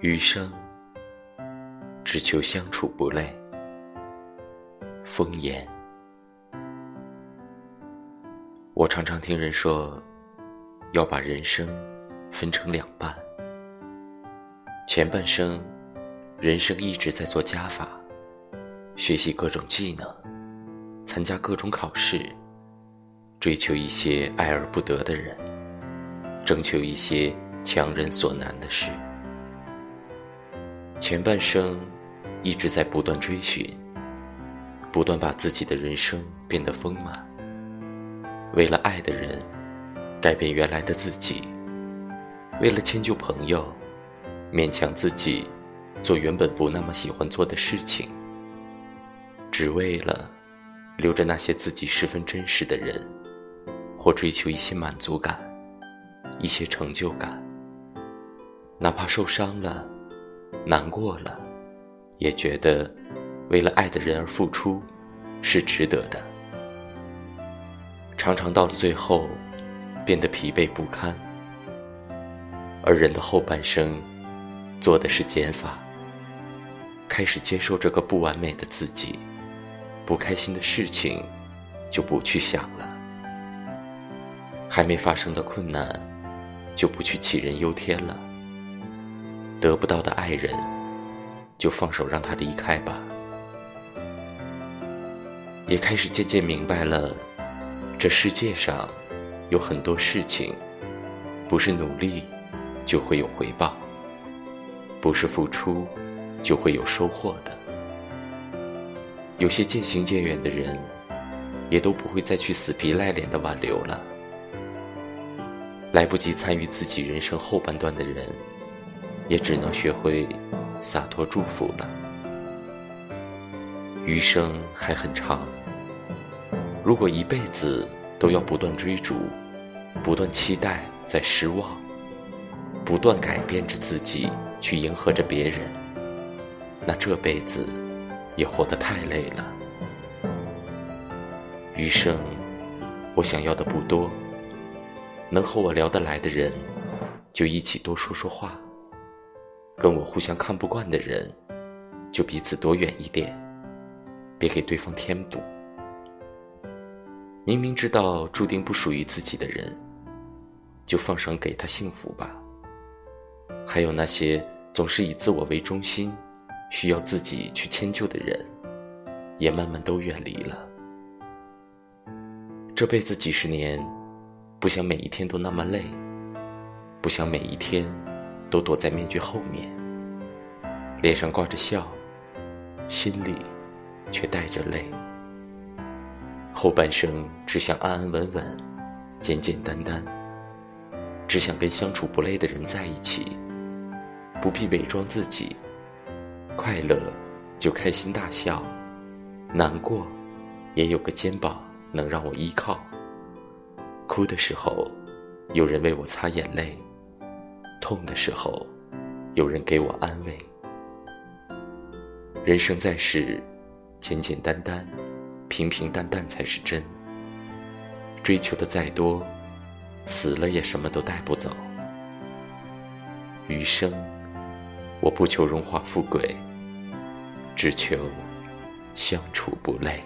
余生只求相处不累。风言，我常常听人说，要把人生分成两半。前半生，人生一直在做加法，学习各种技能，参加各种考试，追求一些爱而不得的人，征求一些强人所难的事。前半生一直在不断追寻，不断把自己的人生变得丰满。为了爱的人，改变原来的自己；为了迁就朋友，勉强自己做原本不那么喜欢做的事情；只为了留着那些自己十分珍视的人，或追求一些满足感、一些成就感，哪怕受伤了。难过了，也觉得为了爱的人而付出是值得的。常常到了最后，变得疲惫不堪。而人的后半生，做的是减法，开始接受这个不完美的自己，不开心的事情就不去想了，还没发生的困难就不去杞人忧天了。得不到的爱人，就放手让他离开吧。也开始渐渐明白了，这世界上有很多事情，不是努力就会有回报，不是付出就会有收获的。有些渐行渐远的人，也都不会再去死皮赖脸的挽留了。来不及参与自己人生后半段的人。也只能学会洒脱祝福了。余生还很长，如果一辈子都要不断追逐、不断期待、在失望、不断改变着自己去迎合着别人，那这辈子也活得太累了。余生，我想要的不多，能和我聊得来的人，就一起多说说话。跟我互相看不惯的人，就彼此躲远一点，别给对方添堵。明明知道注定不属于自己的人，就放手给他幸福吧。还有那些总是以自我为中心，需要自己去迁就的人，也慢慢都远离了。这辈子几十年，不想每一天都那么累，不想每一天。都躲在面具后面，脸上挂着笑，心里却带着泪。后半生只想安安稳稳、简简单单，只想跟相处不累的人在一起，不必伪装自己。快乐就开心大笑，难过也有个肩膀能让我依靠。哭的时候，有人为我擦眼泪。痛的时候，有人给我安慰。人生在世，简简单单、平平淡淡才是真。追求的再多，死了也什么都带不走。余生，我不求荣华富贵，只求相处不累。